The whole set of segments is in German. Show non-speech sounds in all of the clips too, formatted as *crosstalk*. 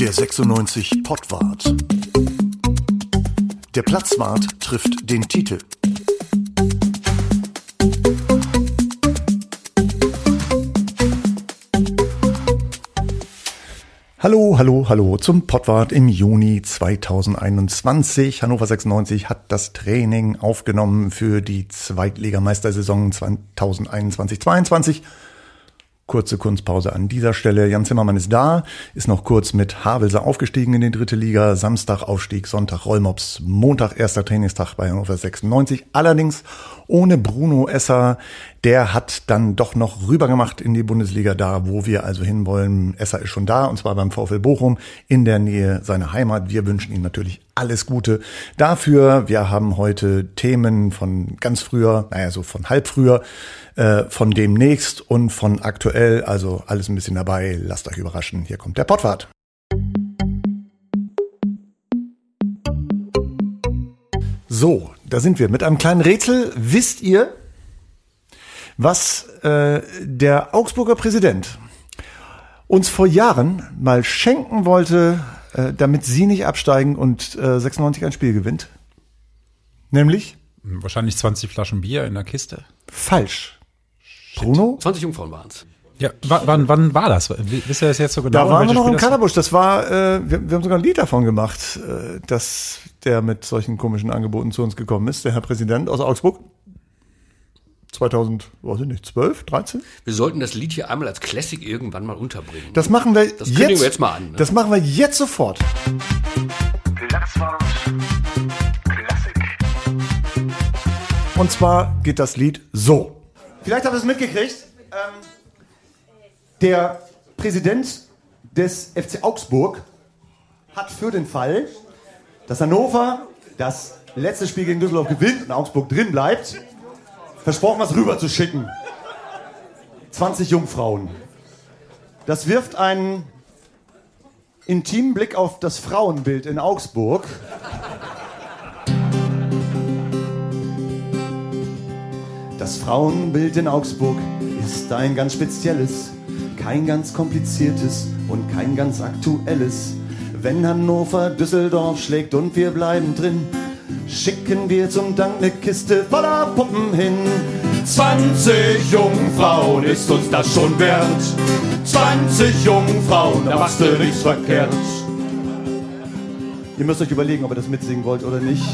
Der 96 Pottwart. Der Platzwart trifft den Titel. Hallo, hallo, hallo zum Pottwart im Juni 2021. Hannover 96 hat das Training aufgenommen für die Zweitligameistersaison 2021-22. Kurze Kunstpause an dieser Stelle. Jan Zimmermann ist da, ist noch kurz mit Havelse aufgestiegen in die dritte Liga. Samstag Aufstieg, Sonntag Rollmops, Montag erster Trainingstag bei Hannover 96. Allerdings ohne Bruno Esser. Der hat dann doch noch rübergemacht in die Bundesliga, da wo wir also hinwollen. Esser ist schon da und zwar beim VfL Bochum in der Nähe seiner Heimat. Wir wünschen ihm natürlich alles Gute dafür. Wir haben heute Themen von ganz früher, naja, so von halb früher äh, von demnächst und von aktuell. Also alles ein bisschen dabei. Lasst euch überraschen. Hier kommt der Pottwart. So, da sind wir mit einem kleinen Rätsel. Wisst ihr, was äh, der Augsburger Präsident uns vor Jahren mal schenken wollte, äh, damit sie nicht absteigen und äh, 96 ein Spiel gewinnt? Nämlich? Wahrscheinlich 20 Flaschen Bier in der Kiste. Falsch. Bruno? 20 Jungfrauen waren es. Ja, wann, wann war das? Wisst ihr das jetzt so genau? Da waren wir noch im Kannerbusch. Das war, äh, wir, wir haben sogar ein Lied davon gemacht, äh, dass der mit solchen komischen Angeboten zu uns gekommen ist, der Herr Präsident aus Augsburg. 2000, weiß ich nicht, 12, 13? Wir sollten das Lied hier einmal als Classic irgendwann mal unterbringen. Das machen wir das jetzt. wir jetzt mal an. Ne? Das machen wir jetzt sofort. Platzwart Classic. Und zwar geht das Lied so. Vielleicht habt ihr es mitgekriegt. Ähm, der Präsident des FC Augsburg hat für den Fall, dass Hannover das letzte Spiel gegen Düsseldorf gewinnt und Augsburg drin bleibt, versprochen, was rüber zu schicken. 20 Jungfrauen. Das wirft einen intimen Blick auf das Frauenbild in Augsburg. Das Frauenbild in Augsburg ist ein ganz spezielles, kein ganz kompliziertes und kein ganz aktuelles. Wenn Hannover Düsseldorf schlägt und wir bleiben drin, schicken wir zum Dank eine Kiste voller Puppen hin. 20 Jungfrauen ist uns das schon wert. 20 Jungfrauen, da machst du nichts verkehrt. Ihr müsst euch überlegen, ob ihr das mitsingen wollt oder nicht.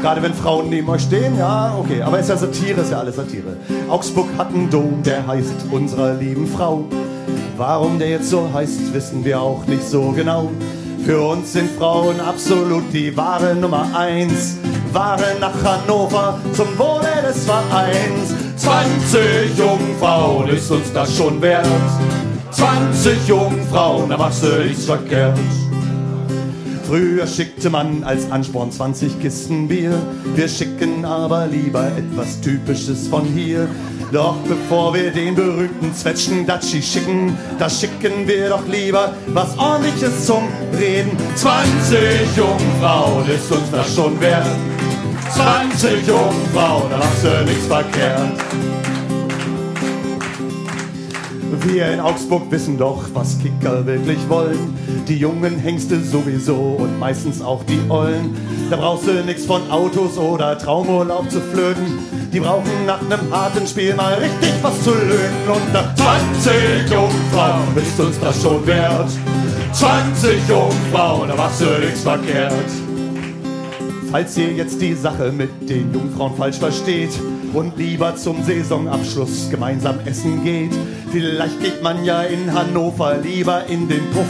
Gerade wenn Frauen neben euch stehen, ja, okay. Aber ist ja Satire, ist ja alles Satire. Augsburg hat einen Dom, der heißt unserer lieben Frau. Warum der jetzt so heißt, wissen wir auch nicht so genau. Für uns sind Frauen absolut die wahre Nummer eins. Wahre nach Hannover zum Wohle des Vereins. 20 Jungfrauen ist uns das schon wert. 20 Jungfrauen, da machst du nichts verkehrt. Früher schickte man als Ansporn 20 Kisten Bier. Wir schicken aber lieber etwas Typisches von hier. Doch bevor wir den berühmten Zwetschgen Datschi schicken, da schicken wir doch lieber was ordentliches zum Reden. 20 Jungfrauen ist uns das schon wert. 20 Jungfrauen, da machst du nichts verkehrt. Wir in Augsburg wissen doch, was Kicker wirklich wollen. Die jungen Hengste sowieso und meistens auch die Ollen. Da brauchst du nix von Autos oder Traumurlaub zu flöten. Die brauchen nach nem harten Spiel mal richtig was zu löten. Und nach 20 Jungfrauen ist uns das schon wert. 20 Jungfrauen, da machst du nix verkehrt. Falls ihr jetzt die Sache mit den Jungfrauen falsch versteht und lieber zum Saisonabschluss gemeinsam essen geht, vielleicht geht man ja in Hannover lieber in den Puff.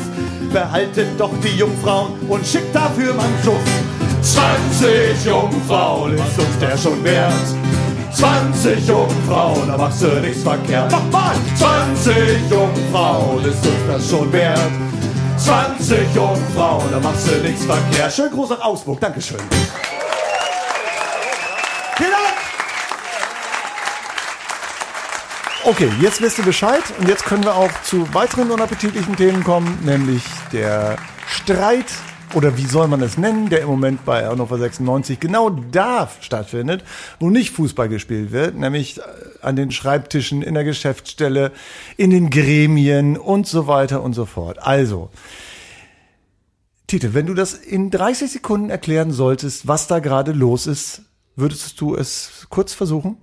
Behaltet doch die Jungfrauen und schickt dafür mal Schuff. 20 Jungfrauen ist uns der schon wert. 20 Jungfrauen, da machst du nichts verkehrt. Nochmal! 20 Jungfrauen ist uns das schon wert. 20 Jungfrauen, da machst du nichts verkehrt. Schönen Gruß nach Augsburg, Dankeschön. Vielen Dank! Okay, jetzt wisst ihr Bescheid und jetzt können wir auch zu weiteren unappetitlichen Themen kommen, nämlich der Streit oder wie soll man es nennen, der im Moment bei Hannover 96 genau da stattfindet, wo nicht Fußball gespielt wird, nämlich äh, an den Schreibtischen, in der Geschäftsstelle, in den Gremien und so weiter und so fort. Also, Tite, wenn du das in 30 Sekunden erklären solltest, was da gerade los ist, würdest du es kurz versuchen?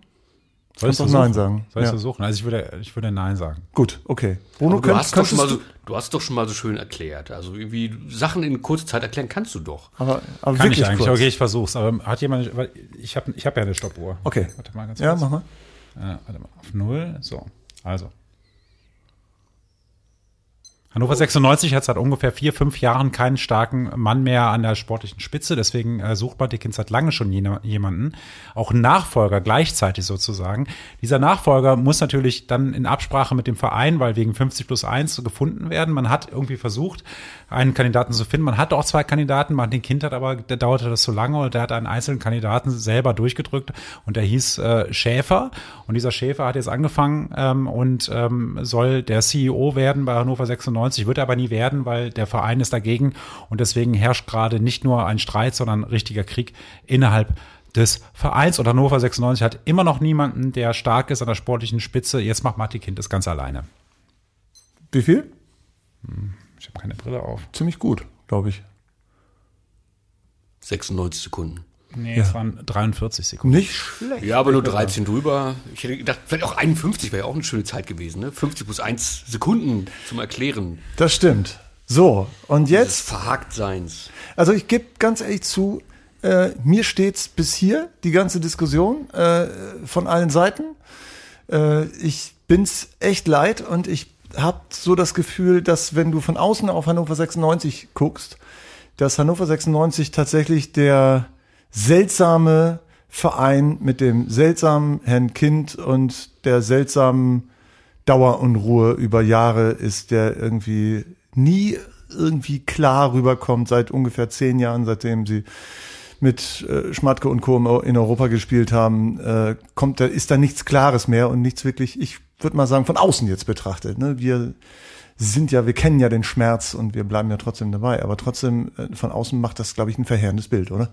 Soll ich doch versuchen? Nein sagen. Soll ich Ja. versuchen? Also ich würde, ich würde Nein sagen. Gut, okay. Bruno, du, könnt- hast doch schon mal so, du hast doch schon mal so schön erklärt. Also irgendwie Sachen in kurzer Zeit erklären kannst du doch. aber, aber Kann wirklich ich eigentlich. kurz. Okay, ich versuch's. Aber hat jemand, ich habe ich hab ja eine Stoppuhr. Okay. Warte mal ganz Ja, kurz. mach mal. Äh, warte mal, auf null. So, also. Hannover 96 hat seit ungefähr vier, fünf Jahren keinen starken Mann mehr an der sportlichen Spitze. Deswegen äh, sucht Martikins seit lange schon jemanden. Auch Nachfolger gleichzeitig sozusagen. Dieser Nachfolger muss natürlich dann in Absprache mit dem Verein, weil wegen 50 plus 1 gefunden werden. Man hat irgendwie versucht, einen Kandidaten zu finden. Man hatte auch zwei Kandidaten. Martin Kind hat aber, der dauerte das so lange und der hat einen einzelnen Kandidaten selber durchgedrückt und der hieß äh, Schäfer. Und dieser Schäfer hat jetzt angefangen ähm, und ähm, soll der CEO werden bei Hannover 96, wird aber nie werden, weil der Verein ist dagegen und deswegen herrscht gerade nicht nur ein Streit, sondern ein richtiger Krieg innerhalb des Vereins und Hannover 96 hat immer noch niemanden, der stark ist an der sportlichen Spitze. Jetzt macht Martin Kind das ganz alleine. Wie viel? Ich habe keine Brille auf. Ziemlich gut, glaube ich. 96 Sekunden. Nee, es waren 43 Sekunden. Nicht schlecht. Ja, aber nur 13 drüber. Ich hätte gedacht, vielleicht auch 51 wäre ja auch eine schöne Zeit gewesen. Ne? 50 plus 1 Sekunden zum Erklären Das stimmt. So, und jetzt, Verhaktseins. also ich gebe ganz ehrlich zu, äh, mir steht's bis hier, die ganze Diskussion äh, von allen Seiten. Äh, ich bin's echt leid und ich habe so das Gefühl, dass wenn du von außen auf Hannover 96 guckst, dass Hannover 96 tatsächlich der seltsame Verein mit dem seltsamen Herrn Kind und der seltsamen Dauerunruhe über Jahre ist, der irgendwie nie irgendwie klar rüberkommt seit ungefähr zehn Jahren, seitdem sie mit äh, Schmatke und Co. in Europa gespielt haben, äh, kommt da, ist da nichts Klares mehr und nichts wirklich, ich würde mal sagen, von außen jetzt betrachtet. Ne? Wir sind ja, wir kennen ja den Schmerz und wir bleiben ja trotzdem dabei, aber trotzdem äh, von außen macht das, glaube ich, ein verheerendes Bild, oder?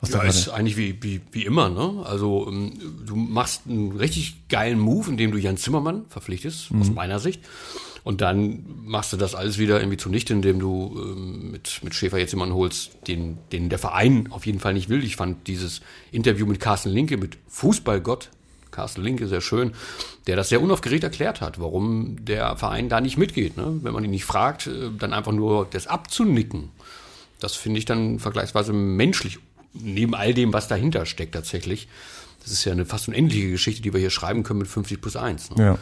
Was Ja, ist eigentlich wie, wie, wie immer, ne? Also ähm, du machst einen richtig geilen Move, indem du Jan Zimmermann verpflichtest, aus meiner Sicht. Und dann machst du das alles wieder irgendwie zunichte, indem du ähm, mit, mit Schäfer jetzt jemanden holst, den, den der Verein auf jeden Fall nicht will. Ich fand dieses Interview mit Carsten Linke, mit Fußballgott, Carsten Linke, sehr schön, der das sehr unaufgeregt erklärt hat, warum der Verein da nicht mitgeht. Ne? Wenn man ihn nicht fragt, äh, dann einfach nur das abzunicken. Das finde ich dann vergleichsweise menschlich, neben all dem, was dahinter steckt tatsächlich. Das ist ja eine fast unendliche Geschichte, die wir hier schreiben können mit 50 plus 1. Ne? Ja.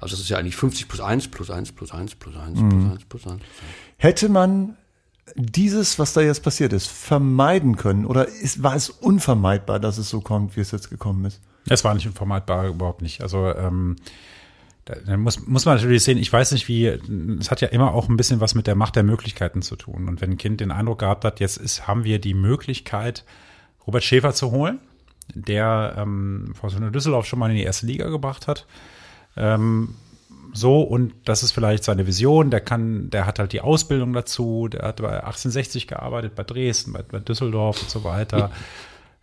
Also das ist ja eigentlich 50 plus 1 plus 1 plus 1 plus 1 Mhm. plus 1 plus 1. Hätte man dieses, was da jetzt passiert ist, vermeiden können oder ist, war es unvermeidbar, dass es so kommt, wie es jetzt gekommen ist? Es war nicht unvermeidbar, überhaupt nicht. Also ähm, da, da muss, muss man natürlich sehen, ich weiß nicht, wie, es hat ja immer auch ein bisschen was mit der Macht der Möglichkeiten zu tun. Und wenn ein Kind den Eindruck gehabt hat, jetzt ist, haben wir die Möglichkeit, Robert Schäfer zu holen, der ähm, Fortuna Düsseldorf schon mal in die erste Liga gebracht hat. Ähm, so, und das ist vielleicht seine Vision, der kann, der hat halt die Ausbildung dazu, der hat bei 1860 gearbeitet, bei Dresden, bei, bei Düsseldorf und so weiter.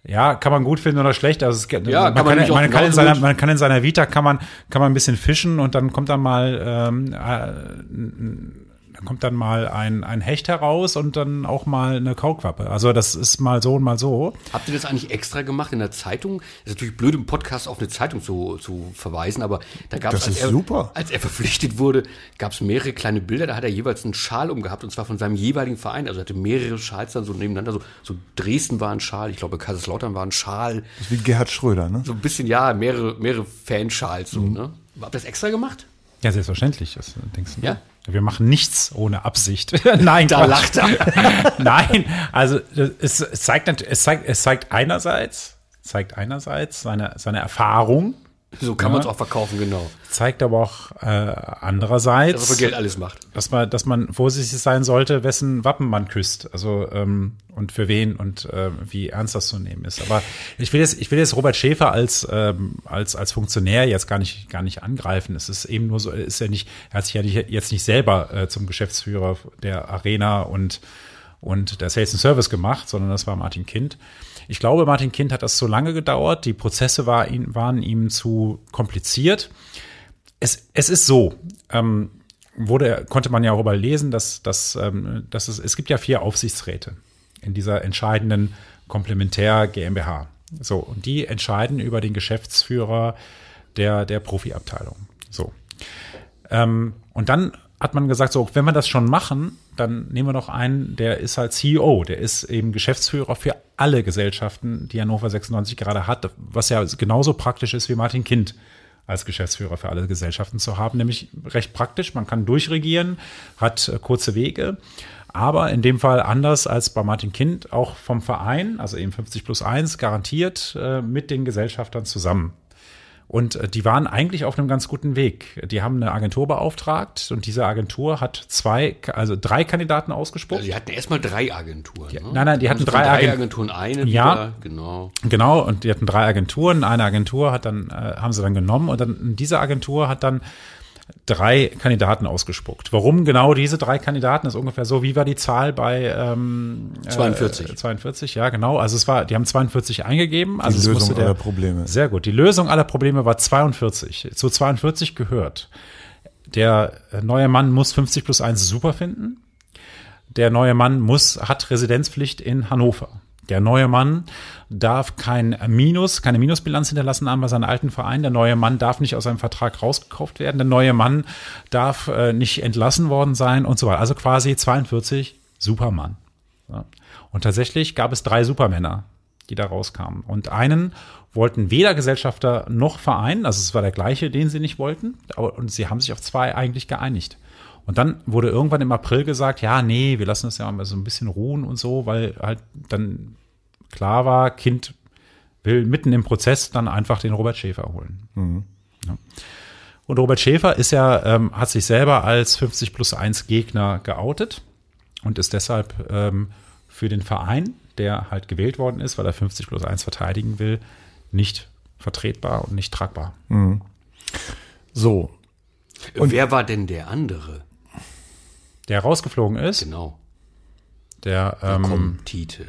Ja, kann man gut finden oder schlecht. Also es, Ja, man, kann man kann, man, kann in seiner, man kann in seiner Vita kann man, kann man ein bisschen fischen und dann kommt dann mal, ähm, äh, kommt dann mal ein, ein Hecht heraus und dann auch mal eine Kaulquappe. Also das ist mal so und mal so. Habt ihr das eigentlich extra gemacht in der Zeitung? ist natürlich blöd, im Podcast auf eine Zeitung zu, zu verweisen, aber da gab es, Das als, ist er- super. als er verpflichtet wurde, gab es mehrere kleine Bilder, da hat er jeweils einen Schal umgehabt, und zwar von seinem jeweiligen Verein. Also er hatte mehrere Schals dann so nebeneinander. So, so Dresden war ein Schal, ich glaube Kaiserslautern war ein Schal. Das ist wie Gerhard Schröder, ne? So ein bisschen, ja, mehrere, mehrere Fanschals. So, Mhm. ne? Habt ihr das extra gemacht? Ja, selbstverständlich. Das, denkst du, Ja? Wir machen nichts ohne Absicht. *laughs* Nein, Da lacht er. *laughs* Nein, also es, es zeigt es zeigt es zeigt einerseits zeigt einerseits seine seine Erfahrung, So kann man es auch verkaufen, genau. zeigt aber auch äh, Dass er andererseits, für Geld alles macht. dass man dass man vorsichtig sein sollte, wessen Wappen man küsst, also ähm, und für wen und äh, wie ernst das zu nehmen ist. Aber ich will jetzt ich will jetzt Robert Schäfer als ähm, als als Funktionär jetzt gar nicht gar nicht angreifen. Es ist eben nur so, ist ja nicht, er hat sich ja nicht, jetzt nicht selber äh, zum Geschäftsführer der Arena und und der Sales and Service gemacht, sondern das war Martin Kind. Ich glaube, Martin Kind hat das so lange gedauert, die Prozesse war, waren ihm zu kompliziert. Es, es ist so, ähm, wurde, konnte man ja auch überall lesen, dass, dass, ähm, dass es, es gibt ja vier Aufsichtsräte in dieser entscheidenden Komplementär GmbH. So, und die entscheiden über den Geschäftsführer der, der Profiabteilung. So. Ähm, und dann hat man gesagt, so, wenn wir das schon machen, dann nehmen wir doch einen, der ist halt CEO, der ist eben Geschäftsführer für alle Gesellschaften, die Hannover 96 gerade hat, was ja genauso praktisch ist wie Martin Kind als Geschäftsführer für alle Gesellschaften zu haben, nämlich recht praktisch. Man kann durchregieren, hat äh, kurze Wege, aber in dem Fall anders als bei Martin Kind auch vom Verein, also eben 50 plus 1, garantiert äh, mit den Gesellschaftern zusammen. Und äh, die waren eigentlich auf einem ganz guten Weg. Die haben eine Agentur beauftragt und diese Agentur hat zwei, also drei Kandidaten ausgespuckt. Also die hatten erstmal drei Agenturen. Ne? nein, nein, die hatten drei drei Agent- Agenturen eine. Ja. Wieder, genau. Genau, und die hatten drei Agenturen. Eine Agentur hat dann, äh, haben sie dann genommen und dann diese Agentur hat dann drei Kandidaten ausgespuckt. Warum genau diese drei Kandidaten? ist ungefähr so, wie war die Zahl bei ähm, 42. Äh, 42, ja, genau. Also es war, die haben 42 eingegeben. Also es Lösung der, aller Probleme. Sehr gut. Die Lösung aller Probleme war 42. Zu 42 gehört. Der neue Mann muss 50 plus 1 super finden. Der neue Mann muss, hat Residenzpflicht in Hannover. Der neue Mann darf kein Minus, keine Minusbilanz hinterlassen haben bei seinem alten Verein. Der neue Mann darf nicht aus seinem Vertrag rausgekauft werden. Der neue Mann darf äh, nicht entlassen worden sein und so weiter. Also quasi 42 Supermann. Ja. Und tatsächlich gab es drei Supermänner, die da rauskamen. Und einen wollten weder Gesellschafter noch Verein, also es war der gleiche, den sie nicht wollten, aber, und sie haben sich auf zwei eigentlich geeinigt. Und dann wurde irgendwann im April gesagt, ja, nee, wir lassen das ja mal so ein bisschen ruhen und so, weil halt dann klar war, Kind will mitten im Prozess dann einfach den Robert Schäfer holen. Ja. Und Robert Schäfer ist ja, ähm, hat sich selber als 50 plus 1 Gegner geoutet und ist deshalb ähm, für den Verein, der halt gewählt worden ist, weil er 50 plus 1 verteidigen will, nicht vertretbar und nicht tragbar. So, Wer war denn der andere? Der rausgeflogen ist, Genau. der, ähm, kommt Tite.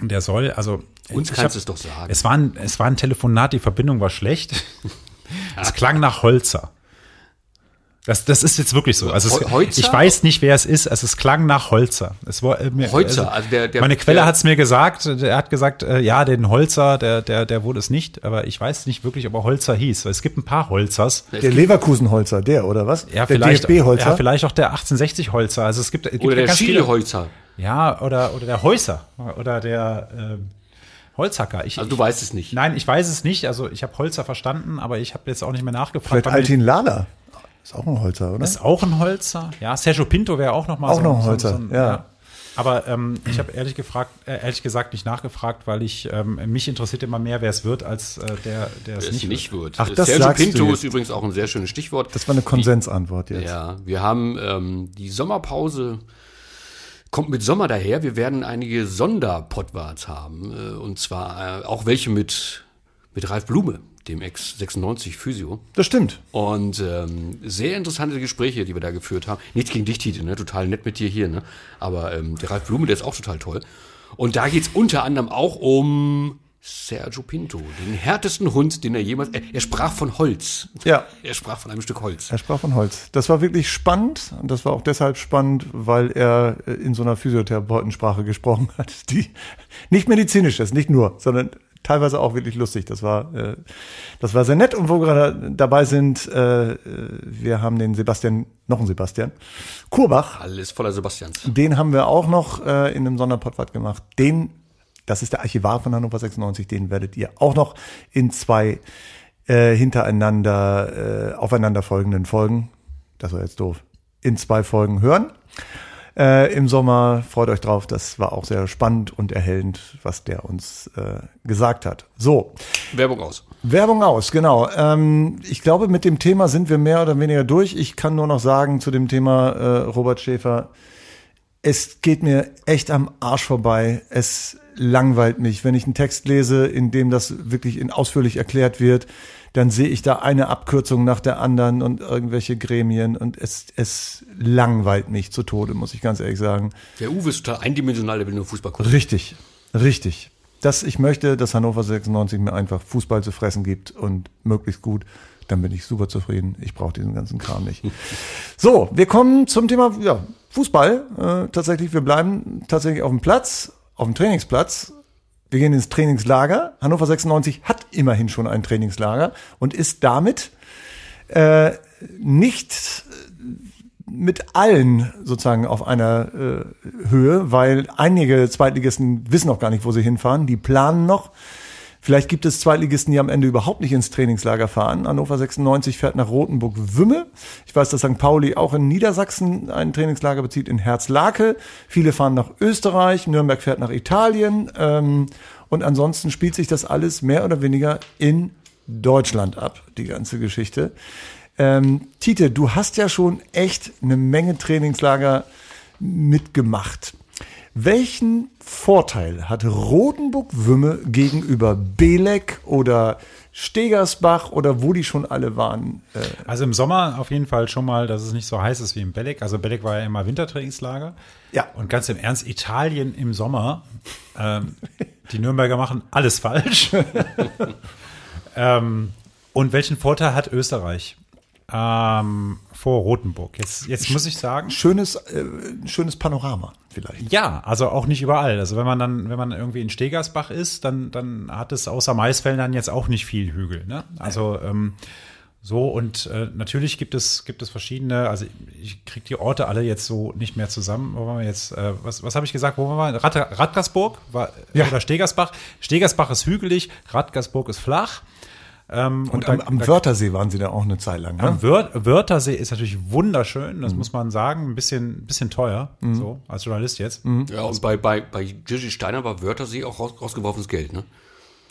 der soll, also Uns kannst hab- du es doch sagen. Es war, ein, es war ein Telefonat, die Verbindung war schlecht. *laughs* es klang nach Holzer. Das, das ist jetzt wirklich so. Also es, ich weiß nicht, wer es ist. Also es klang nach Holzer. Es war, äh, mir, Holzer, also der- der- meine Quelle hat es mir gesagt. Er hat gesagt, äh, ja, den Holzer, der, der, der wurde es nicht. Aber ich weiß nicht wirklich, ob er Holzer hieß. Weil es gibt ein paar Holzers. der Leverkusenholzer, der, oder was? Ja, der vielleicht, DFB-Holzer. ja, vielleicht auch der 1860 Holzer. Also es gibt, es gibt Oder ja der Schieleholzer. Ja, oder, oder der Häuser. Oder der ähm, Holzhacker. Ich, Also du weißt es nicht. Nein, ich weiß es nicht. Also ich habe Holzer verstanden, aber ich habe jetzt auch nicht mehr nachgefragt. Vielleicht Altin Lala. Ist auch ein Holzer, oder? ist auch ein Holzer. Ja, Sergio Pinto wäre auch noch mal Auch noch ein Holzer, ein- ja. Aber ähm, ich habe ehrlich gefragt, äh, ehrlich gesagt nicht nachgefragt, weil ich ähm, mich interessiert immer mehr, wer es wird, als äh, der, der es nicht, nicht wird. wird. Ach, das Sergio sagst du Pinto jetzt. ist übrigens auch ein sehr schönes Stichwort. Das war eine Konsensantwort jetzt. Ja, wir haben ähm, die Sommerpause kommt mit Sommer daher. Wir werden einige Sonderpodwards haben. Äh, und zwar äh, auch welche mit, mit Ralf Blume, dem Ex-96 Physio. Das stimmt. Und ähm, sehr interessante Gespräche, die wir da geführt haben. Nichts gegen dich, Tite, ne? total nett mit dir hier. Ne? Aber ähm, der Ralf Blume, der ist auch total toll. Und da geht's unter anderem auch um Sergio Pinto, den härtesten Hund, den er jemals... Er, er sprach von Holz. Ja. Er sprach von einem Stück Holz. Er sprach von Holz. Das war wirklich spannend und das war auch deshalb spannend, weil er äh, in so einer Physiotherapeutensprache gesprochen hat, die nicht medizinisch ist, nicht nur, sondern teilweise auch wirklich lustig. Das war, äh, das war sehr nett und wo wir gerade dabei sind, äh, äh, wir haben den Sebastian, noch einen Sebastian, Kurbach, Alles voller Sebastians. den haben wir auch noch äh, in einem Sonderpodcast gemacht. Den, das ist der Archivar von Hannover 96, den werdet ihr auch noch in zwei äh, hintereinander, äh, aufeinanderfolgenden Folgen, das war jetzt doof, in zwei Folgen hören. Äh, Im Sommer freut euch drauf, das war auch sehr spannend und erhellend, was der uns äh, gesagt hat. So, Werbung aus. Werbung aus, genau. Ähm, ich glaube, mit dem Thema sind wir mehr oder weniger durch. Ich kann nur noch sagen zu dem Thema äh, Robert Schäfer, es geht mir echt am Arsch vorbei. Es langweilt mich. Wenn ich einen Text lese, in dem das wirklich in ausführlich erklärt wird, dann sehe ich da eine Abkürzung nach der anderen und irgendwelche Gremien und es, es langweilt mich zu Tode, muss ich ganz ehrlich sagen. Der Uwe ist total eindimensional, der will nur Fußball gucken. Richtig, richtig. Das, ich möchte, dass Hannover 96 mir einfach Fußball zu fressen gibt und möglichst gut. Dann bin ich super zufrieden. Ich brauche diesen ganzen Kram nicht. *laughs* So, wir kommen zum Thema ja, Fußball. Äh, tatsächlich, wir bleiben tatsächlich auf dem Platz, auf dem Trainingsplatz. Wir gehen ins Trainingslager. Hannover 96 hat immerhin schon ein Trainingslager und ist damit äh, nicht mit allen sozusagen auf einer äh, Höhe, weil einige Zweitligisten wissen noch gar nicht, wo sie hinfahren. Die planen noch. Vielleicht gibt es Zweitligisten, die am Ende überhaupt nicht ins Trainingslager fahren. Hannover 96 fährt nach Rothenburg-Wümme. Ich weiß, dass St. Pauli auch in Niedersachsen ein Trainingslager bezieht, in Herzlake. Viele fahren nach Österreich, Nürnberg fährt nach Italien. Ähm, und ansonsten spielt sich das alles mehr oder weniger in Deutschland ab, die ganze Geschichte. Ähm, Tite, du hast ja schon echt eine Menge Trainingslager mitgemacht. Welchen Vorteil hat Rotenburg-Wümme gegenüber Belek oder Stegersbach oder wo die schon alle waren? Äh, Also im Sommer auf jeden Fall schon mal, dass es nicht so heiß ist wie im Belek. Also Belek war ja immer Wintertrainingslager. Ja. Und ganz im Ernst, Italien im Sommer, ähm, *laughs* die Nürnberger machen alles falsch. *laughs* ähm, und welchen Vorteil hat Österreich ähm, vor Rotenburg? Jetzt, jetzt muss ich sagen. schönes, äh, schönes Panorama vielleicht. Ja, also auch nicht überall. Also wenn man dann, wenn man irgendwie in Stegersbach ist, dann, dann hat es außer Maisfeldern jetzt auch nicht viel Hügel. Ne? Also ähm, so und äh, natürlich gibt es gibt es verschiedene. Also ich kriege die Orte alle jetzt so nicht mehr zusammen. Wo waren wir jetzt? Äh, was was habe ich gesagt? Wo waren wir? Rad, Radgersburg war Ja. oder Stegersbach. Stegersbach ist hügelig, Radgersburg ist flach. Ähm, Und, da- am, am da- Wörthersee waren sie da auch eine Zeit lang. Ne? am Wör Wörthersee ist natürlich wunderschön, Mhm. das muss man sagen, ein bisschen, bisschen teuer, so als Journalist jetzt. Ja, und bei, bei, bei Gigi Steiner war Wörthersee auch raus, rausgeworfenes Geld, ne?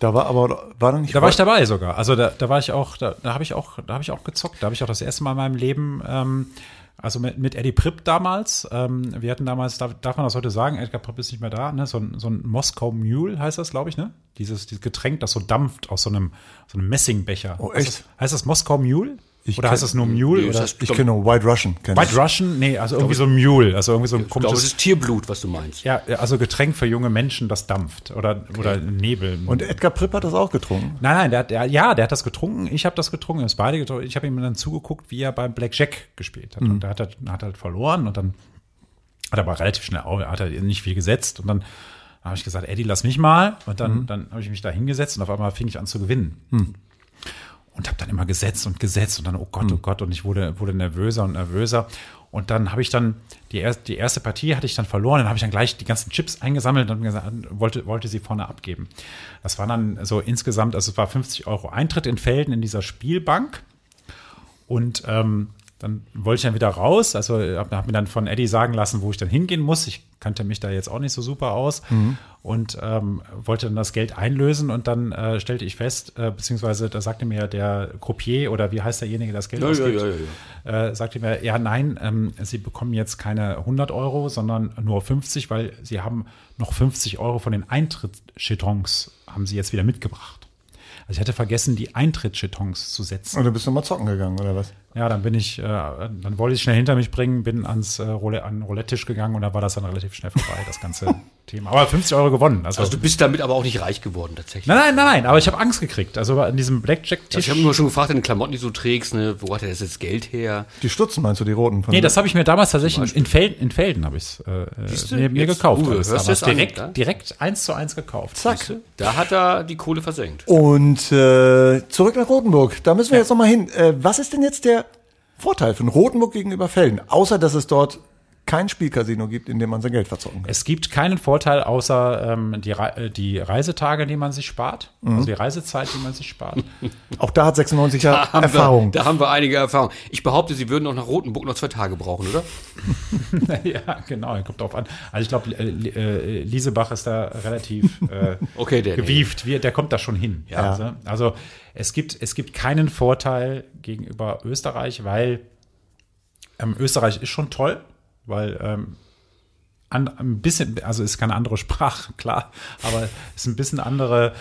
Da war aber, war da nicht Da war ich dabei sogar. Also da, da war ich auch, da, da habe ich auch, da habe ich auch gezockt. Da habe ich auch das erste Mal in meinem Leben, ähm, also mit, mit Eddie Pripp damals. Ähm, wir hatten damals, darf, darf man das heute sagen? Edgar Pripp ist nicht mehr da. Ne? So ein, so ein Moskau Mule heißt das, glaube ich, ne? Dieses, dieses Getränk, das so dampft aus so einem, so einem Messingbecher. Oh, Heißt echt? das, heißt das Moskau Mule? Ich oder heißt das nur Mule? Nee, oder? das heißt- Ich kenne nur White Russian. kenn White ich. Russian? Nee, also irgendwie so ein Mule. Also irgendwie so ein Ich glaube, komisches. ist Tierblut, was du meinst. Ja, also Getränk für junge Menschen, das dampft. Oder, oder Nebel. Und Edgar Pripp hat das auch getrunken. Nein, nein, der hat, der, ja, der hat das getrunken. Ich habe das getrunken, wir haben es beide getrunken. Ich habe ihm dann zugeguckt, wie er beim Blackjack gespielt hat. Und da hat er, hat er verloren und dann hat er aber relativ schnell, auch- hat er nicht viel gesetzt. Und dann habe ich gesagt, Eddie, lass mich mal. Und dann, dann habe ich mich da hingesetzt und auf einmal fing ich an zu gewinnen. Und habe dann immer gesetzt und gesetzt und dann, oh Gott, oh Gott, und ich wurde, wurde nervöser und nervöser. Und dann habe ich dann, die, erste die erste Partie hatte ich dann verloren, dann habe ich dann gleich die ganzen Chips eingesammelt und gesagt, wollte, wollte sie vorne abgeben. Das war dann so insgesamt, also es war 50 Euro Eintritt in Felden in dieser Spielbank. Und ähm, dann wollte ich dann wieder raus. Also habe hab mir dann von Eddie sagen lassen, wo ich dann hingehen muss. Ich kannte mich da jetzt auch nicht so super aus und ähm, wollte dann das Geld einlösen und dann äh, stellte ich fest, äh, beziehungsweise da sagte mir der Croupier oder wie heißt derjenige, der das Geld ja, ausgibt, ja, ja, Äh, sagte mir, ja nein, ähm, Sie bekommen jetzt keine 100 Euro, sondern nur 50, weil Sie haben noch 50 Euro von den Eintrittschetons haben Sie jetzt wieder mitgebracht. Also ich hatte vergessen, die Eintrittschetons zu setzen. Und du bist nochmal zocken gegangen, oder was? Ja, dann bin ich, äh, dann wollte ich schnell hinter mich bringen, bin ans äh, Roulette, an den Roulette-Tisch gegangen und da war das dann relativ schnell vorbei, das ganze *laughs* Thema. Aber 50 Euro gewonnen. Also, Also du bist damit aber auch nicht reich geworden, tatsächlich. nein, nein, nein, aber ich habe Angst gekriegt. Also an diesem Blackjack-Tisch. Ich habe immer schon gefragt, deine Klamotten, die du trägst, ne, wo hat er das jetzt Geld her? Die Stutzen meinst du, die roten? Von Nee, das habe ich mir damals tatsächlich in Felden, in Felden habe ich es äh, du? mir, mir gekauft. Uwe, alles hörst du damals. es an, direkt, ja? direkt eins zu eins gekauft. Zack. Da hat er die Kohle versenkt. Und äh, zurück nach Rotenburg. Da müssen wir jetzt nochmal hin. Äh, was ist denn jetzt der Vorteil von Rotenburg gegenüber Felden? Außer, dass es dort kein Spielcasino gibt, in dem man sein Geld verzocken kann. Es gibt keinen Vorteil außer ähm, die, Re äh, die Reisetage, die man sich spart, Mhm. also die Reisezeit, die man sich spart. *laughs* Auch da hat 96 ja haben Erfahrung. Wir, da haben wir einige Erfahrung. Ich behaupte, sie würden auch nach Rotenburg noch zwei Tage brauchen, oder? *laughs* ja, genau, kommt drauf an. Also ich glaube, äh, Liesebach ist da relativ äh, *laughs* Okay, der- gewieft. Wir, der kommt da schon hin. Ja. Also, also es gibt es gibt keinen Vorteil gegenüber Österreich, weil ähm, Österreich ist schon toll, weil ähm, an, ein bisschen, also ist keine andere Sprache, *laughs* klar, aber ist ein bisschen andere,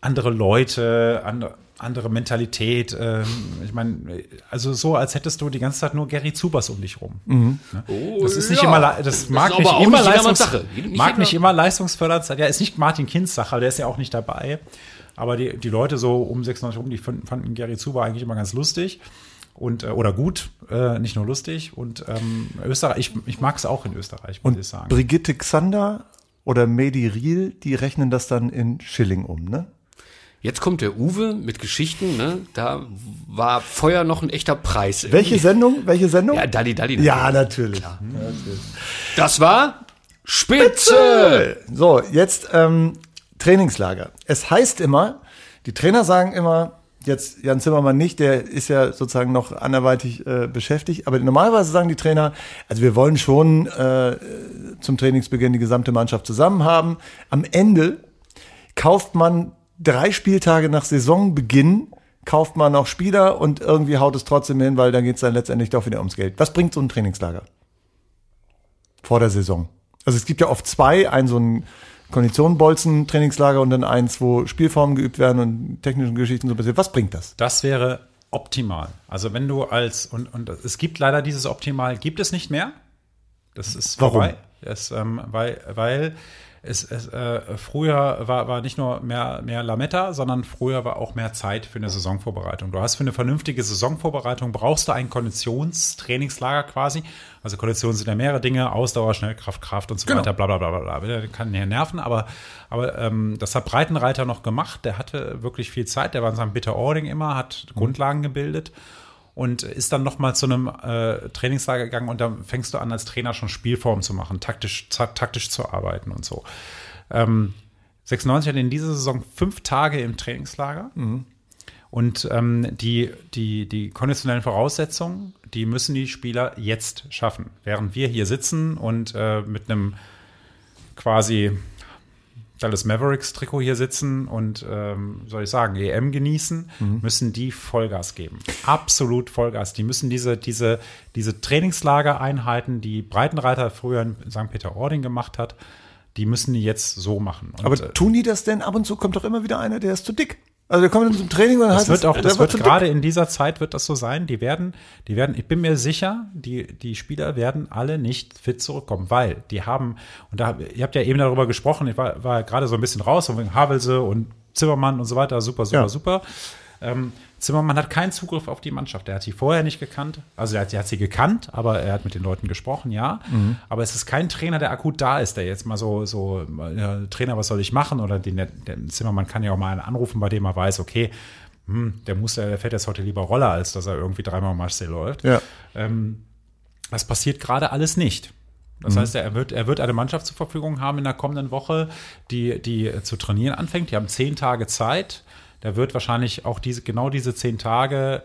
andere Leute, andere, andere Mentalität. Ähm, ich meine, also so, als hättest du die ganze Zeit nur Gary Zubers um dich rum. Ne? das ist nicht ja. immer, das mag ist nicht immer nicht Leistungs Sache. Nicht mag nicht immer leistungsfördernd sein. Ja, ist nicht Martin Kinz Sache, der ist ja auch nicht dabei. Aber die, die Leute so um 96 rum, die fanden, fanden Gary Zuber eigentlich immer ganz lustig. Und, äh, oder gut, äh, nicht nur lustig. Und ähm, Österreich, ich, ich mag es auch in Österreich, muss ich Und sagen. Brigitte Xander oder Medi Riel, die rechnen das dann in Schilling um, ne? Jetzt kommt der Uwe mit Geschichten, ne? Da war Feuer noch ein echter Preis. Welche Sendung? Welche Sendung? Ja, Dalli Dalli. Ja, natürlich. Das war Spitze! So, jetzt ähm, Trainingslager. Es heißt immer, die Trainer sagen immer, jetzt Jan Zimmermann nicht, der ist ja sozusagen noch anderweitig äh, beschäftigt, aber normalerweise sagen die Trainer, also wir wollen schon äh, zum Trainingsbeginn die gesamte Mannschaft zusammen haben. Am Ende kauft man drei Spieltage nach Saisonbeginn, kauft man noch Spieler und irgendwie haut es trotzdem hin, weil dann geht es dann letztendlich doch wieder ums Geld. Was bringt so ein Trainingslager? Vor der Saison. Also es gibt ja oft zwei, ein so ein Konditionenbolzen-Trainingslager und dann eins, wo Spielformen geübt werden und technische Geschichten so passiert. Was bringt das? Das wäre optimal. Also wenn du als, und, und es gibt leider dieses Optimal, gibt es nicht mehr. Das ist Warum? vorbei. Es, ähm, weil, weil es, es äh, früher war, war nicht nur mehr, mehr Lametta, sondern früher war auch mehr Zeit für eine Saisonvorbereitung. Du hast für eine vernünftige Saisonvorbereitung brauchst du ein Konditionstrainingslager quasi. Also Konditionen sind ja mehrere Dinge, Ausdauer, Schnellkraft, Kraft und so Genau. weiter, bla bla bla bla bla. Kann hier nerven, aber, aber ähm, das hat Breitenreiter noch gemacht. Der hatte wirklich viel Zeit, der war in seinem Bitter Ording immer, hat Grundlagen gebildet und ist dann nochmal zu einem äh, Trainingslager gegangen und da fängst du an, als Trainer schon Spielformen zu machen, taktisch, taktisch zu arbeiten und so. Ähm, 96 hat in dieser Saison fünf Tage im Trainingslager. Und ähm, die, die, die konditionellen Voraussetzungen, die müssen die Spieler jetzt schaffen. Während wir hier sitzen und äh, mit einem quasi Dallas Mavericks Trikot hier sitzen und, ähm, soll ich sagen, EM genießen, müssen die Vollgas geben. Absolut Vollgas. Die müssen diese, diese, diese Trainingslagereinheiten, die Breitenreiter früher in St. Peter-Ording gemacht hat, die müssen die jetzt so machen. Und, Aber äh, tun die das denn? Ab und zu kommt doch immer wieder einer, der ist zu dick. Also der kommt dann zum Training und dann Das heißt wird auch, der das wird gerade in dieser Zeit wird das so sein. Die werden, die werden, ich bin mir sicher, die, die Spieler werden alle nicht fit zurückkommen, weil die haben, und da, ihr habt ja eben darüber gesprochen, ich war, war gerade so ein bisschen raus, so wegen Havelse und Zimmermann und so weiter, super, super, Ja. super. Ähm, Zimmermann hat keinen Zugriff auf die Mannschaft. Er hat sie vorher nicht gekannt. Also er hat, er hat sie gekannt, aber er hat mit den Leuten gesprochen, ja. Mhm. Aber es ist kein Trainer, der akut da ist, der jetzt mal so, so äh, Trainer, was soll ich machen? Oder den, der, der Zimmermann kann ja auch mal einen anrufen, bei dem er weiß, okay, hm, der muss, der fährt jetzt heute lieber Roller, als dass er irgendwie dreimal Marseille läuft. Ja. Ähm, das passiert gerade alles nicht. Das heißt, er wird, er wird eine Mannschaft zur Verfügung haben in der kommenden Woche, die, die zu trainieren anfängt. Die haben zehn Tage Zeit. Der wird wahrscheinlich auch diese, genau diese zehn Tage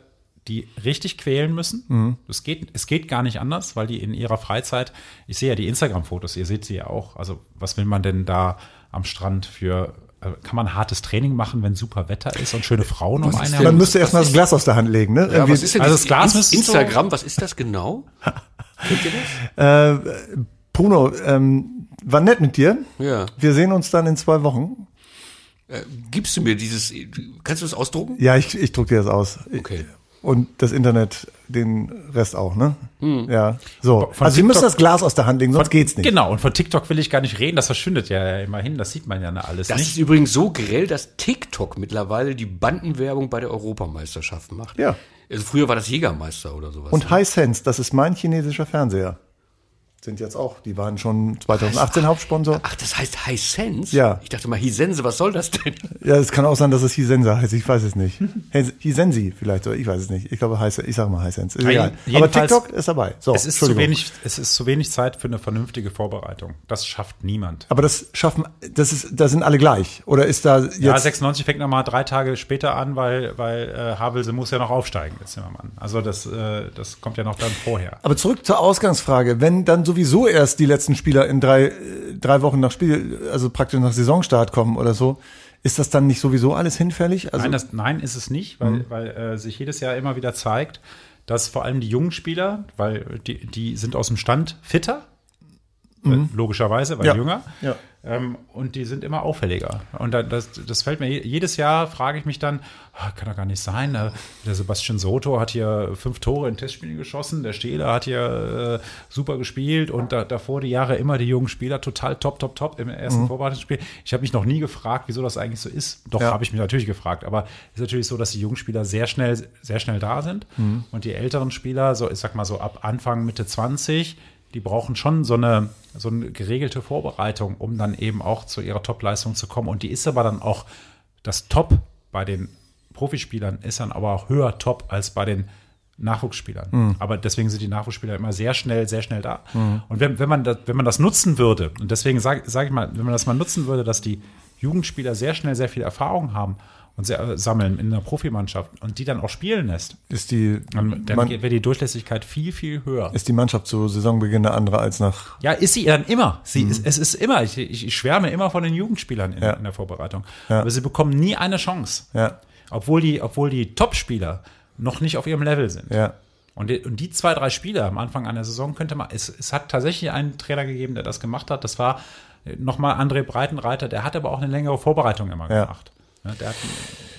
die richtig quälen müssen. Es, geht, es geht gar nicht anders, weil die in ihrer Freizeit, ich sehe ja die Instagram-Fotos, ihr seht sie ja auch. Also, was will man denn da am Strand für, äh, kann man hartes Training machen, wenn super Wetter ist und schöne Frauen um ist einen denn- Man herum? müsste erstmal das Glas aus der Hand legen, ne? Ja, was ist also das Glas In- müsste so- Instagram, was ist das genau? *laughs* Kennt ihr das? äh, Bruno, ähm, war nett mit dir. Ja. Wir sehen uns dann in zwei Wochen. Äh, gibst du mir dieses, kannst du das ausdrucken? Ja, ich, ich druck dir das aus. Okay. Und das Internet, den Rest auch, ne? Ja. So. Von also wir müssen das Glas aus der Hand legen, sonst geht's nicht. Genau, und von TikTok will ich gar nicht reden, das verschwindet ja immerhin, das sieht man ja alles Das nicht. ist übrigens so grell, dass TikTok mittlerweile die Bandenwerbung bei der Europameisterschaft macht. Ja. Also früher war das Jägermeister oder sowas. Und Hisense, das ist mein chinesischer Fernseher. Sind jetzt auch, die waren schon 2018 Hauptsponsor. Ach, das heißt Hisense? Ja. Ich dachte mal Hisense, was soll das denn? Ja, es kann auch sein, dass es Hisense heißt, ich weiß es nicht. His- Hisensi vielleicht, so, ich weiß es nicht. Ich glaube, Hisense, ich sage mal Hisense, ist egal. Aber TikTok ist dabei. So, es ist, zu wenig, es ist zu wenig Zeit für eine vernünftige Vorbereitung. Das schafft niemand. Aber das schaffen, das ist, da sind alle gleich. Oder ist da jetzt, Ja, 96 fängt nochmal drei Tage später an, weil, weil äh, Havelse muss ja noch aufsteigen, jetzt Zimmermann. Also das, äh, das kommt ja noch dann vorher. Aber zurück zur Ausgangsfrage. Wenn dann sowieso erst die letzten Spieler in drei, äh, drei Wochen nach Spiel, also praktisch nach Saisonstart kommen oder so, ist das dann nicht sowieso alles hinfällig? Also, nein, das, nein, ist es nicht, weil, weil äh, sich jedes Jahr immer wieder zeigt, dass vor allem die jungen Spieler, weil die, die sind aus dem Stand fitter, äh, logischerweise, weil Ja. jünger. Ja. Ähm, und die sind immer auffälliger. Und da- das, das fällt mir je- jedes Jahr, frage ich mich dann, ah, kann doch gar nicht sein. äh, Der Sebastian Soto hat hier fünf Tore in Testspielen geschossen, der Stehler hat hier äh, super gespielt und da, davor die Jahre immer die jungen Spieler total top, top, top im ersten Vorbereitungsspiel. Ich habe mich noch nie gefragt, wieso das eigentlich so ist. Doch, Ja. habe ich mich natürlich gefragt, aber es ist natürlich so, dass die jungen Spieler sehr schnell, sehr schnell da sind und die älteren Spieler, so ich sag mal so ab Anfang, Mitte 20, die brauchen schon so eine, so eine geregelte Vorbereitung, um dann eben auch zu ihrer Top-Leistung zu kommen. Und die ist aber dann auch, das Top bei den Profispielern ist dann aber auch höher Top als bei den Nachwuchsspielern. Aber deswegen sind die Nachwuchsspieler immer sehr schnell, sehr schnell da. Und wenn, wenn, man das, wenn man das nutzen würde, und deswegen sage sag ich mal, wenn man das mal nutzen würde, dass die Jugendspieler sehr schnell sehr viel Erfahrung haben und sehr, äh, sammeln in einer Profimannschaft und die dann auch spielen lässt, Ist die, dann, dann wäre die Durchlässigkeit viel, viel höher. ist die Mannschaft zu Saisonbeginn eine andere als nach. Ja, ist sie dann immer. Sie ist, es ist immer. Ich, ich, ich schwärme immer von den Jugendspielern in, Ja. in der Vorbereitung. Ja. Aber sie bekommen nie eine Chance. Ja, Obwohl die, obwohl die Top-Spieler noch nicht auf ihrem Level sind. ja. Und die, und die zwei, drei Spieler am Anfang einer Saison könnte man, es, es hat tatsächlich einen Trainer gegeben, der das gemacht hat. Das war nochmal André Breitenreiter, der hat aber auch eine längere Vorbereitung immer Ja. gemacht. Ja, der hat,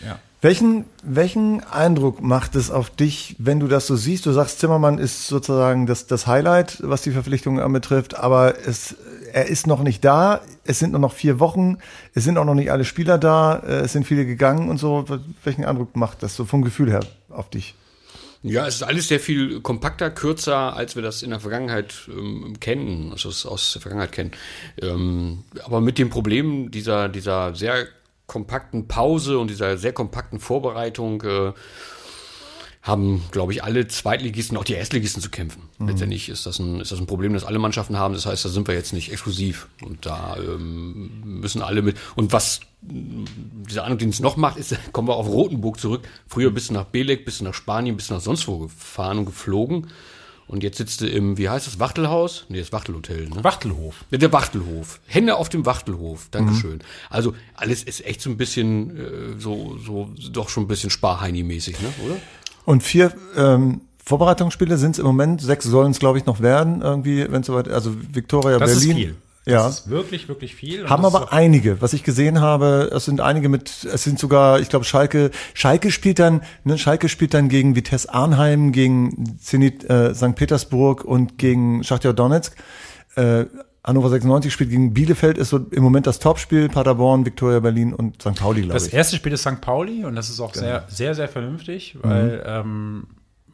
ja. Welchen, welchen Eindruck macht es auf dich, wenn du das so siehst? Du sagst, Zimmermann ist sozusagen das, das Highlight, was die Verpflichtungen anbetrifft, aber es, er ist noch nicht da. Es sind nur noch vier Wochen. Es sind auch noch nicht alle Spieler da. äh, Es sind viele gegangen und so. Welchen Eindruck macht das so vom Gefühl her auf dich? Ja, es ist alles sehr viel kompakter, kürzer, als wir das in der Vergangenheit ähm, kennen, also es aus der Vergangenheit kennen. Ähm, aber mit dem Problem dieser, dieser sehr kompakten Pause und dieser sehr kompakten Vorbereitung äh, haben, glaube ich, alle Zweitligisten, auch die Erstligisten zu kämpfen. Letztendlich ist das, ein, ist das ein Problem, das alle Mannschaften haben. Das heißt, da sind wir jetzt nicht exklusiv. Und da ähm, müssen alle mit. Und was dieser andere Dienst noch macht, ist, *laughs* kommen wir auf Rotenburg zurück. Früher bist du nach Belek, bist du nach Spanien, bist du nach sonst wo gefahren und geflogen. Und jetzt sitzt du im, wie heißt das, Wachtelhaus? Nee, das Wachtelhotel, ne? Wachtelhof. Der Wachtelhof. Hände auf dem Wachtelhof. Dankeschön. Also alles ist echt so ein bisschen, äh, so, so, doch schon ein bisschen Sparheini-mäßig, ne, oder? Und vier ähm, Vorbereitungsspiele sind es im Moment. Sechs sollen es, glaube ich, noch werden. Irgendwie, wenn es soweit. Also Victoria Das Berlin. ist viel. Ja. Das ist wirklich, wirklich viel. Haben das aber einige, was ich gesehen habe, es sind einige mit, es sind sogar, ich glaube, Schalke, Schalke spielt dann, ne, Schalke spielt dann gegen Vitesse Arnheim, gegen Zenit äh, St. Petersburg und gegen Schachtja Donetsk. Äh, Hannover 96 spielt gegen Bielefeld, ist so im Moment das Topspiel, Paderborn, Viktoria Berlin und St. Pauli, glaube Das ich. erste Spiel ist St. Pauli und das ist auch sehr, sehr, sehr vernünftig, weil, ähm,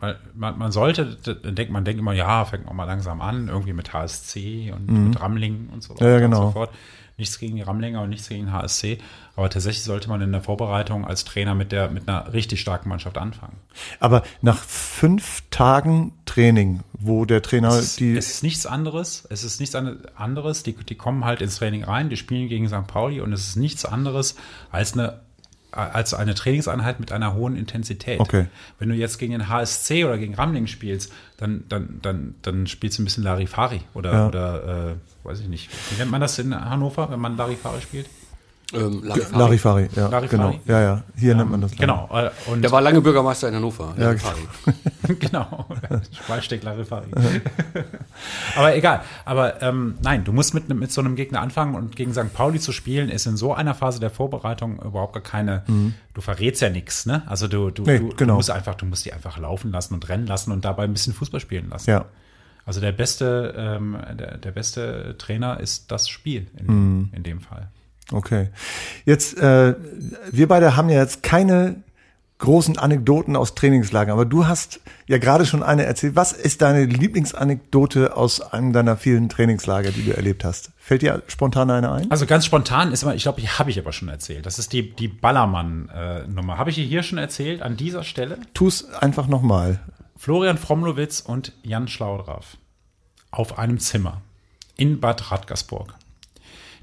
weil man, man sollte, denkt, man denkt immer, ja, fängt man mal langsam an, irgendwie mit HSC und mit Ramling und so weiter Ja, genau. und so fort. Nichts gegen die Ramlinger und nichts gegen HSC, aber tatsächlich sollte man in der Vorbereitung als Trainer mit der, mit einer richtig starken Mannschaft anfangen. Aber nach fünf Tagen Training, wo der Trainer Es ist, die, es ist nichts anderes. Es ist nichts anderes. Die, die kommen halt ins Training rein, die spielen gegen St. Pauli und es ist nichts anderes als eine, als eine Trainingseinheit mit einer hohen Intensität. Okay. Wenn du jetzt gegen den HSC oder gegen Ramling spielst, dann, dann, dann, dann spielst du ein bisschen Larifari oder, Ja. oder äh, weiß ich nicht. Wie nennt man das in Hannover, wenn man Larifari spielt? Ähm, Larifari. Larifari, ja, Larifari. genau, ja, ja, hier nennt man das. Genau. äh, Und Der war lange Bürgermeister in Hannover. Ja, Larifari. genau. *laughs* *laughs* Schwalsteck Larifari. *laughs* aber egal. Aber ähm, nein, du musst mit, mit so einem Gegner anfangen und gegen St. Pauli zu spielen, ist in so einer Phase der Vorbereitung überhaupt gar keine. Du verrätst ja nichts, ne? Also du, du, Mhm. Nee, du, genau. du musst einfach, du musst die einfach laufen lassen und rennen lassen und dabei ein bisschen Fußball spielen lassen. Ja. Also der beste, ähm, der, der beste Trainer ist das Spiel in, Mhm. in dem Fall. Okay. Jetzt, äh, wir beide haben ja jetzt keine großen Anekdoten aus Trainingslagern, aber du hast ja gerade schon eine erzählt. Was ist deine Lieblingsanekdote aus einem deiner vielen Trainingslager, die du erlebt hast? Fällt dir spontan eine ein? Also ganz spontan ist immer, ich glaube, die habe ich aber schon erzählt. Das ist die, die Ballermann-Nummer. habe ich hier schon erzählt an dieser Stelle? Tu's einfach nochmal. Florian Fromlowitz und Jan Schlaudraff auf einem Zimmer in Bad Radkersburg.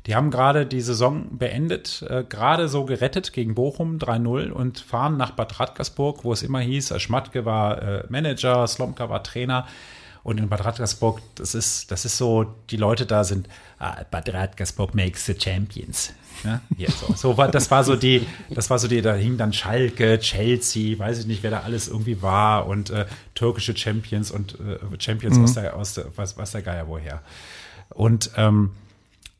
Die haben gerade die Saison beendet, äh, gerade so gerettet gegen Bochum 3-0 und fahren nach Bad Radkersburg, wo es immer hieß, Schmatke war äh, Manager, Slomka war Trainer. Und in Bad Radkersburg, das ist, das ist so, die Leute da sind, ah, Bad Radkersburg makes the champions. Ja, hier, so, so war, das war so die, das war so die, da hing dann Schalke, Chelsea, weiß ich nicht, wer da alles irgendwie war und äh, türkische Champions und äh, Champions aus der, aus der, was, was der Geier woher. Und ähm,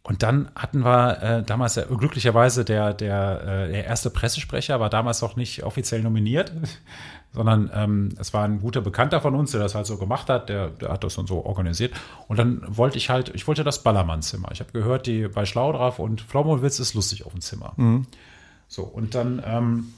und dann hatten wir äh, damals äh, glücklicherweise der, der, äh, der erste Pressesprecher war damals noch nicht offiziell nominiert, *laughs* sondern ähm, es war ein guter Bekannter von uns, der das halt so gemacht hat, der, der hat das dann so organisiert. Und dann wollte ich halt, ich wollte das Ballermann-Zimmer. Ich habe gehört, die bei Schlaudraff und Flomowitz ist lustig auf dem Zimmer. So, und dann, ähm,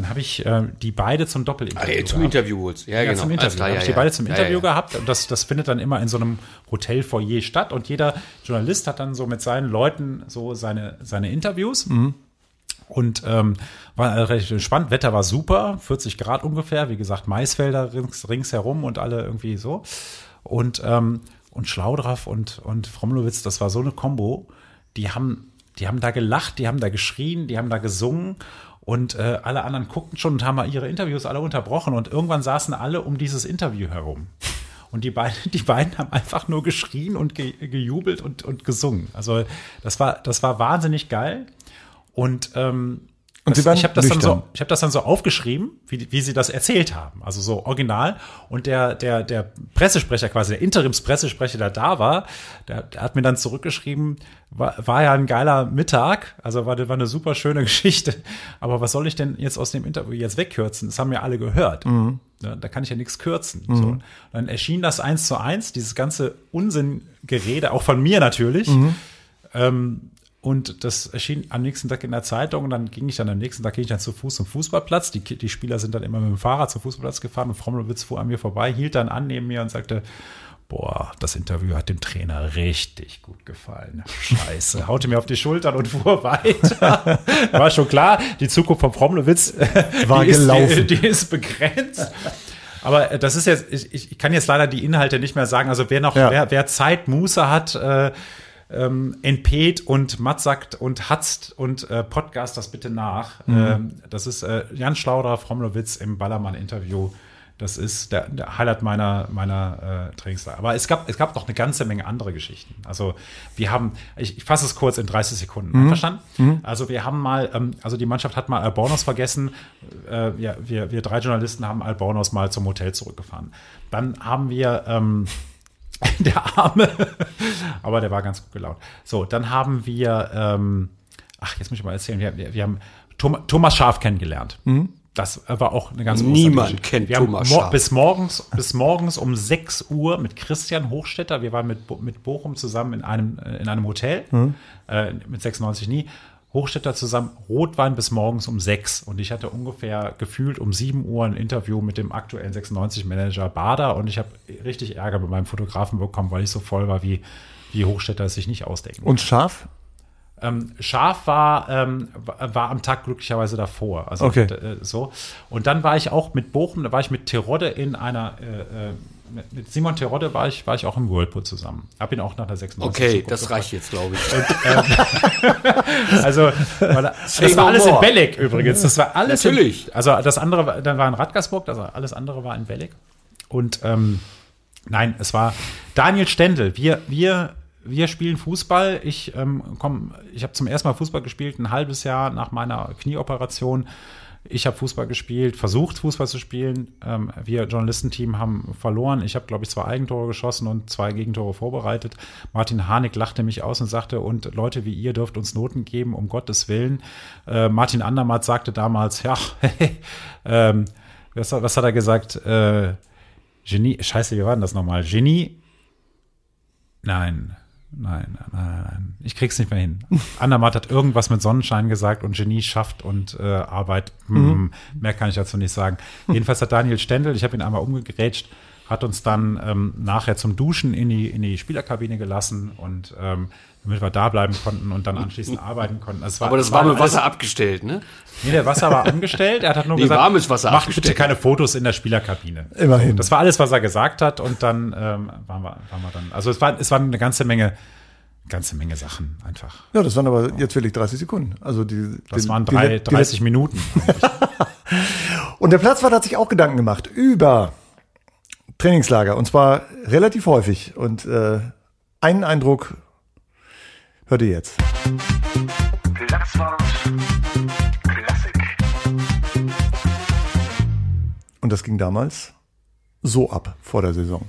dann habe ich äh, die beide zum Ah, Doppelinterview. ey, zum gehabt. Interview holst. Ja, Ja, genau. zum Interview. klar, ja, habe ich die ja. beide zum Ja, Interview ja. gehabt und das, das findet dann immer in so einem Hotelfoyer statt und jeder Journalist hat dann so mit seinen Leuten so seine, seine Interviews. Mhm. Und ähm, war relativ entspannt. Wetter war super, 40 Grad ungefähr. Wie gesagt, Maisfelder rings, ringsherum und alle irgendwie so. Und, ähm, und Schlaudraff und, und Fromlowitz, das war so eine Combo. Die haben, die haben da gelacht, die haben da geschrien, die haben da gesungen. Und äh, alle anderen guckten schon und haben mal ihre Interviews alle unterbrochen. Und irgendwann saßen alle um dieses Interview herum. Und die beiden, die beiden haben einfach nur geschrien und ge, gejubelt und, und gesungen. Also das war, das war wahnsinnig geil. Und, ähm, Und sie waren ich habe das, dann so, ich hab das dann so aufgeschrieben, wie, wie sie das erzählt haben. Also so original. Und der, der, der Pressesprecher, quasi der Interimspressesprecher, der da war, der, der hat mir dann zurückgeschrieben, war, war ja ein geiler Mittag, also war, war eine super schöne *laughs* Geschichte. Aber was soll ich denn jetzt aus dem Interview jetzt wegkürzen? Das haben ja alle gehört. Ja, da kann ich ja nichts kürzen. So. Dann erschien das eins zu eins, dieses ganze Unsinngerede, auch von mir natürlich. Ähm, und das erschien am nächsten Tag in der Zeitung. Und dann ging ich dann am nächsten Tag ging ich dann zu Fuß zum Fußballplatz. Die, die Spieler sind dann immer mit dem Fahrrad zum Fußballplatz gefahren und Frommelwitz fuhr an mir vorbei, hielt dann an neben mir und sagte, Boah, das Interview hat dem Trainer richtig gut gefallen. Scheiße. Haute mir auf die Schultern und fuhr weiter. *laughs* War schon klar, die Zukunft von Frommelwitz *laughs* War die gelaufen. Ist, die, die ist begrenzt. Aber äh, das ist jetzt, ich, ich kann jetzt leider die Inhalte nicht mehr sagen. Also wer noch, Ja. wer, wer Zeit, Muße hat, äh, ähm, entpeht und Matzakt und Hatzt und äh, Podcast das bitte nach. Mhm. Ähm, das ist äh, Jan Schlauder, Frommelwitz im Ballermann-Interview. Das ist der, der Highlight meiner, meiner äh, Trainingslage. Aber es gab, es gab noch eine ganze Menge andere Geschichten. Also wir haben, ich, ich fasse es kurz in 30 Sekunden. Einverstanden? Also wir haben mal, ähm, also die Mannschaft hat mal Albornoz vergessen. Äh, ja, wir, wir drei Journalisten haben Albornoz mal zum Hotel zurückgefahren. Dann haben wir ähm, *laughs* der Arme, aber der war ganz gut gelaunt. So, dann haben wir, ähm, ach, jetzt muss ich mal erzählen, wir, wir, haben Thomas, Scharf kennengelernt. Das war auch eine ganz Niemand kennt wir Thomas Scharf. Bis morgens, bis morgens um 6 Uhr mit Christian Hochstetter, wir waren mit, mit Bochum zusammen in einem, äh, in einem Hotel, äh, mit 96 nie. Hochstetter zusammen Rotwein bis morgens um 6 und ich hatte ungefähr gefühlt um 7 Uhr ein Interview mit dem aktuellen 96-Manager Bader und ich habe richtig Ärger mit meinem Fotografen bekommen, weil ich so voll war, wie, wie Hochstetter es sich nicht ausdenken. Und scharf? Ähm, Scharf war, ähm, war war am Tag glücklicherweise davor. Also Okay. äh, so. Und dann war ich auch mit Bochum, da war ich mit Terodde in einer, äh, äh, mit, Simon Terodde war ich, war ich auch im Whirlpool zusammen. Hab ihn auch nach der 96 Okay, das gefragt. reicht jetzt, glaube ich. *laughs* Also, weil, das war alles in. Belek übrigens. Das war alles Natürlich. In, also das andere, war- dann war in Radgersburg, war, alles andere war in Belek. Und ähm, nein, es war Daniel Stendel. Wir, wir, wir spielen Fußball. Ich ähm, komm, ich habe zum ersten Mal Fußball gespielt, ein halbes Jahr nach meiner Knieoperation. Ich habe Fußball gespielt, versucht Fußball zu spielen. Ähm, wir Journalistenteam haben verloren. Ich habe, glaube ich, zwei Eigentore geschossen und zwei Gegentore vorbereitet. Martin Harnik lachte mich aus und sagte, und Leute wie ihr dürft uns Noten geben, um Gottes Willen. Äh, Martin Andermatt sagte damals, ja, *laughs* ähm, was, was hat er gesagt? Äh, Genie, scheiße, wie war denn das nochmal? Genie? Nein, nein, nein, nein, nein. Ich krieg's nicht mehr hin. *laughs* Andermatt hat irgendwas mit Sonnenschein gesagt und Genie schafft und äh, Arbeit. Hm, Mehr kann ich dazu nicht sagen. *laughs* Jedenfalls hat Daniel Stendel, ich habe ihn einmal umgegrätscht, hat uns dann ähm, nachher zum Duschen in die, in die Spielerkabine gelassen und ähm, damit wir da bleiben konnten und dann anschließend arbeiten konnten. Es war, Aber das war warme alles- Wasser abgestellt, ne? Nee, der Wasser war angestellt. Er hat nur Nee, gesagt, warmes Wasser macht bitte keine Fotos in der Spielerkabine. Immerhin. Das war alles, was er gesagt hat. Und dann ähm, waren, wir, waren wir dann. Also es war, es waren eine ganze Menge, ganze Menge Sachen einfach. Ja, das waren aber jetzt wirklich 30 Sekunden. Also die, Das den- waren die- drei, die- 30 Minuten. *laughs* Und der Platzwart hat sich auch Gedanken gemacht über Trainingslager und zwar relativ häufig. Und äh, einen Eindruck hört ihr jetzt. Platzwart Klassik. Und das ging damals so ab vor der Saison.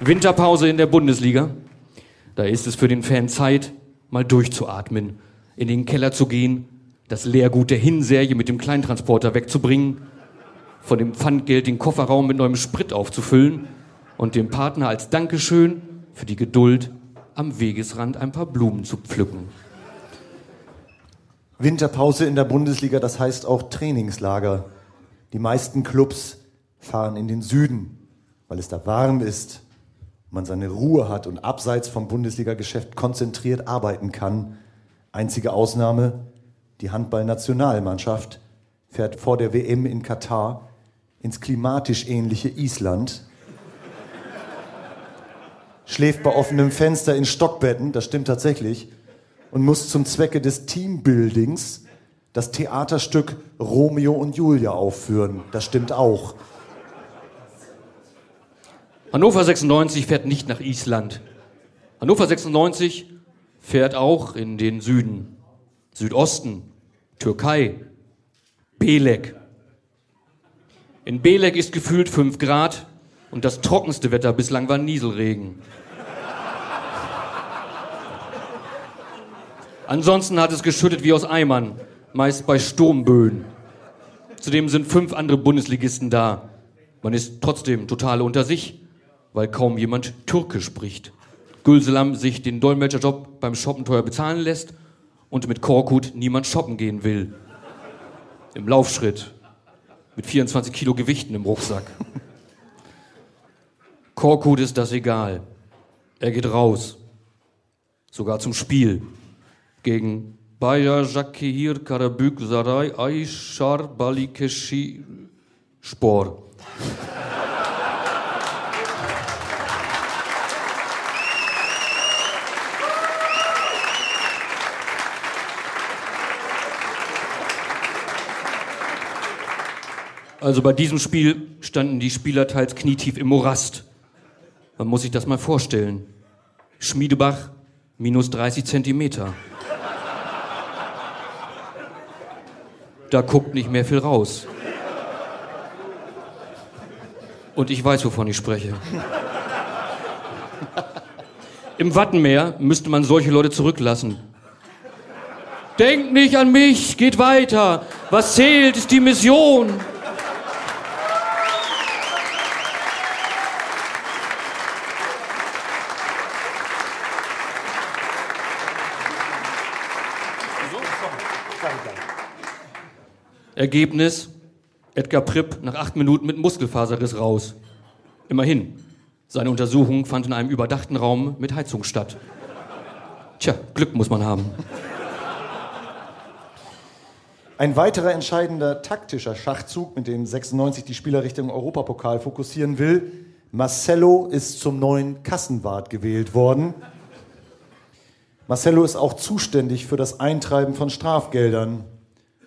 Winterpause in der Bundesliga. Da ist es für den Fan Zeit, mal durchzuatmen, in den Keller zu gehen, das Leergut der Hinserie mit dem Kleintransporter wegzubringen, von dem Pfandgeld den Kofferraum mit neuem Sprit aufzufüllen und dem Partner als Dankeschön für die Geduld am Wegesrand ein paar Blumen zu pflücken. Winterpause in der Bundesliga, das heißt auch Trainingslager. Die meisten Clubs fahren in den Süden, weil es da warm ist, man seine Ruhe hat und abseits vom Bundesliga-Geschäft konzentriert arbeiten kann. Einzige Ausnahme, die Handballnationalmannschaft fährt vor der WM in Katar ins klimatisch ähnliche Island, schläft bei offenem Fenster in Stockbetten, das stimmt tatsächlich, und muss zum Zwecke des Teambuildings das Theaterstück Romeo und Julia aufführen. Das stimmt auch. Hannover 96 fährt nicht nach Island. Hannover 96 fährt auch in den Süden, Südosten, Türkei, Belek. In Belek ist gefühlt 5 Grad und das trockenste Wetter bislang war Nieselregen. Ansonsten hat es geschüttet wie aus Eimern, meist bei Sturmböen. Zudem sind fünf andere Bundesligisten da. Man ist trotzdem total unter sich, weil kaum jemand Türkisch spricht. Gülselam sich den Dolmetscherjob beim Shoppen teuer bezahlen lässt und mit Korkut niemand shoppen gehen will. Im Laufschritt. Mit 24 Kilo Gewichten im Rucksack. Korkut ist das egal. Er geht raus. Sogar zum Spiel. Gegen Bayer Jakir Karabük Saray Ayşar Balikeşi Spor. Also bei diesem Spiel standen die Spieler teils knietief im Morast. Man muss sich das mal vorstellen. Schmiedebach minus 30 Zentimeter. Da guckt nicht mehr viel raus. Und ich weiß, wovon ich spreche. *laughs* Im Wattenmeer müsste man solche Leute zurücklassen. Denkt nicht an mich, geht weiter. Was zählt, ist die Mission. Ergebnis, Edgar Pripp nach acht Minuten mit Muskelfaserriss raus. Immerhin, seine Untersuchung fand in einem überdachten Raum mit Heizung statt. Tja, Glück muss man haben. Ein weiterer entscheidender taktischer Schachzug, mit dem 96 die Spieler Richtung Europapokal fokussieren will. Marcelo ist zum neuen Kassenwart gewählt worden. Marcelo ist auch zuständig für das Eintreiben von Strafgeldern.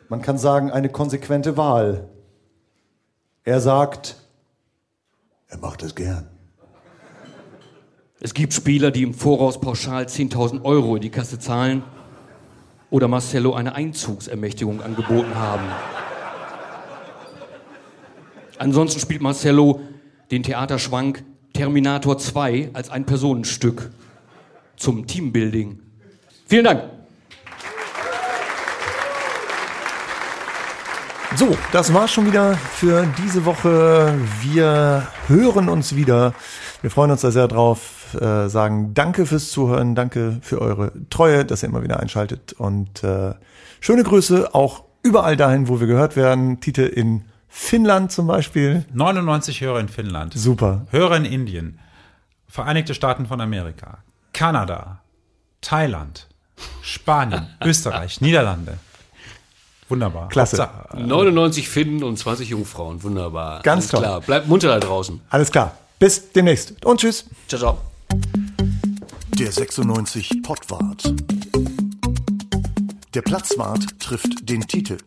Man kann sagen, eine konsequente Wahl. Er sagt, er macht es gern. Es gibt Spieler, die im Voraus pauschal 10.000 Euro in die Kasse zahlen oder Marcelo eine Einzugsermächtigung angeboten haben. Ansonsten spielt Marcelo den Theaterschwank Terminator 2 als ein Personenstück zum Teambuilding. Vielen Dank. So, das war's schon wieder für diese Woche. Wir hören uns wieder. Wir freuen uns da sehr drauf. Äh, sagen Danke fürs Zuhören, danke für eure Treue, dass ihr immer wieder einschaltet und äh, schöne Grüße auch überall dahin, wo wir gehört werden. Tite in Finnland zum Beispiel. 99 Hörer in Finnland. Super. Hörer in Indien. Vereinigte Staaten von Amerika. Kanada. Thailand. Spanien. *laughs* Österreich. Niederlande. Wunderbar. Klasse. Hauptsache, 99 Finnen und 20 Jungfrauen. Wunderbar. Ganz Alles toll. klar. Bleibt munter da draußen. Alles klar. Bis demnächst und tschüss. Ciao, ciao. Der 96 Pottwart. Der Platzwart trifft den Titel.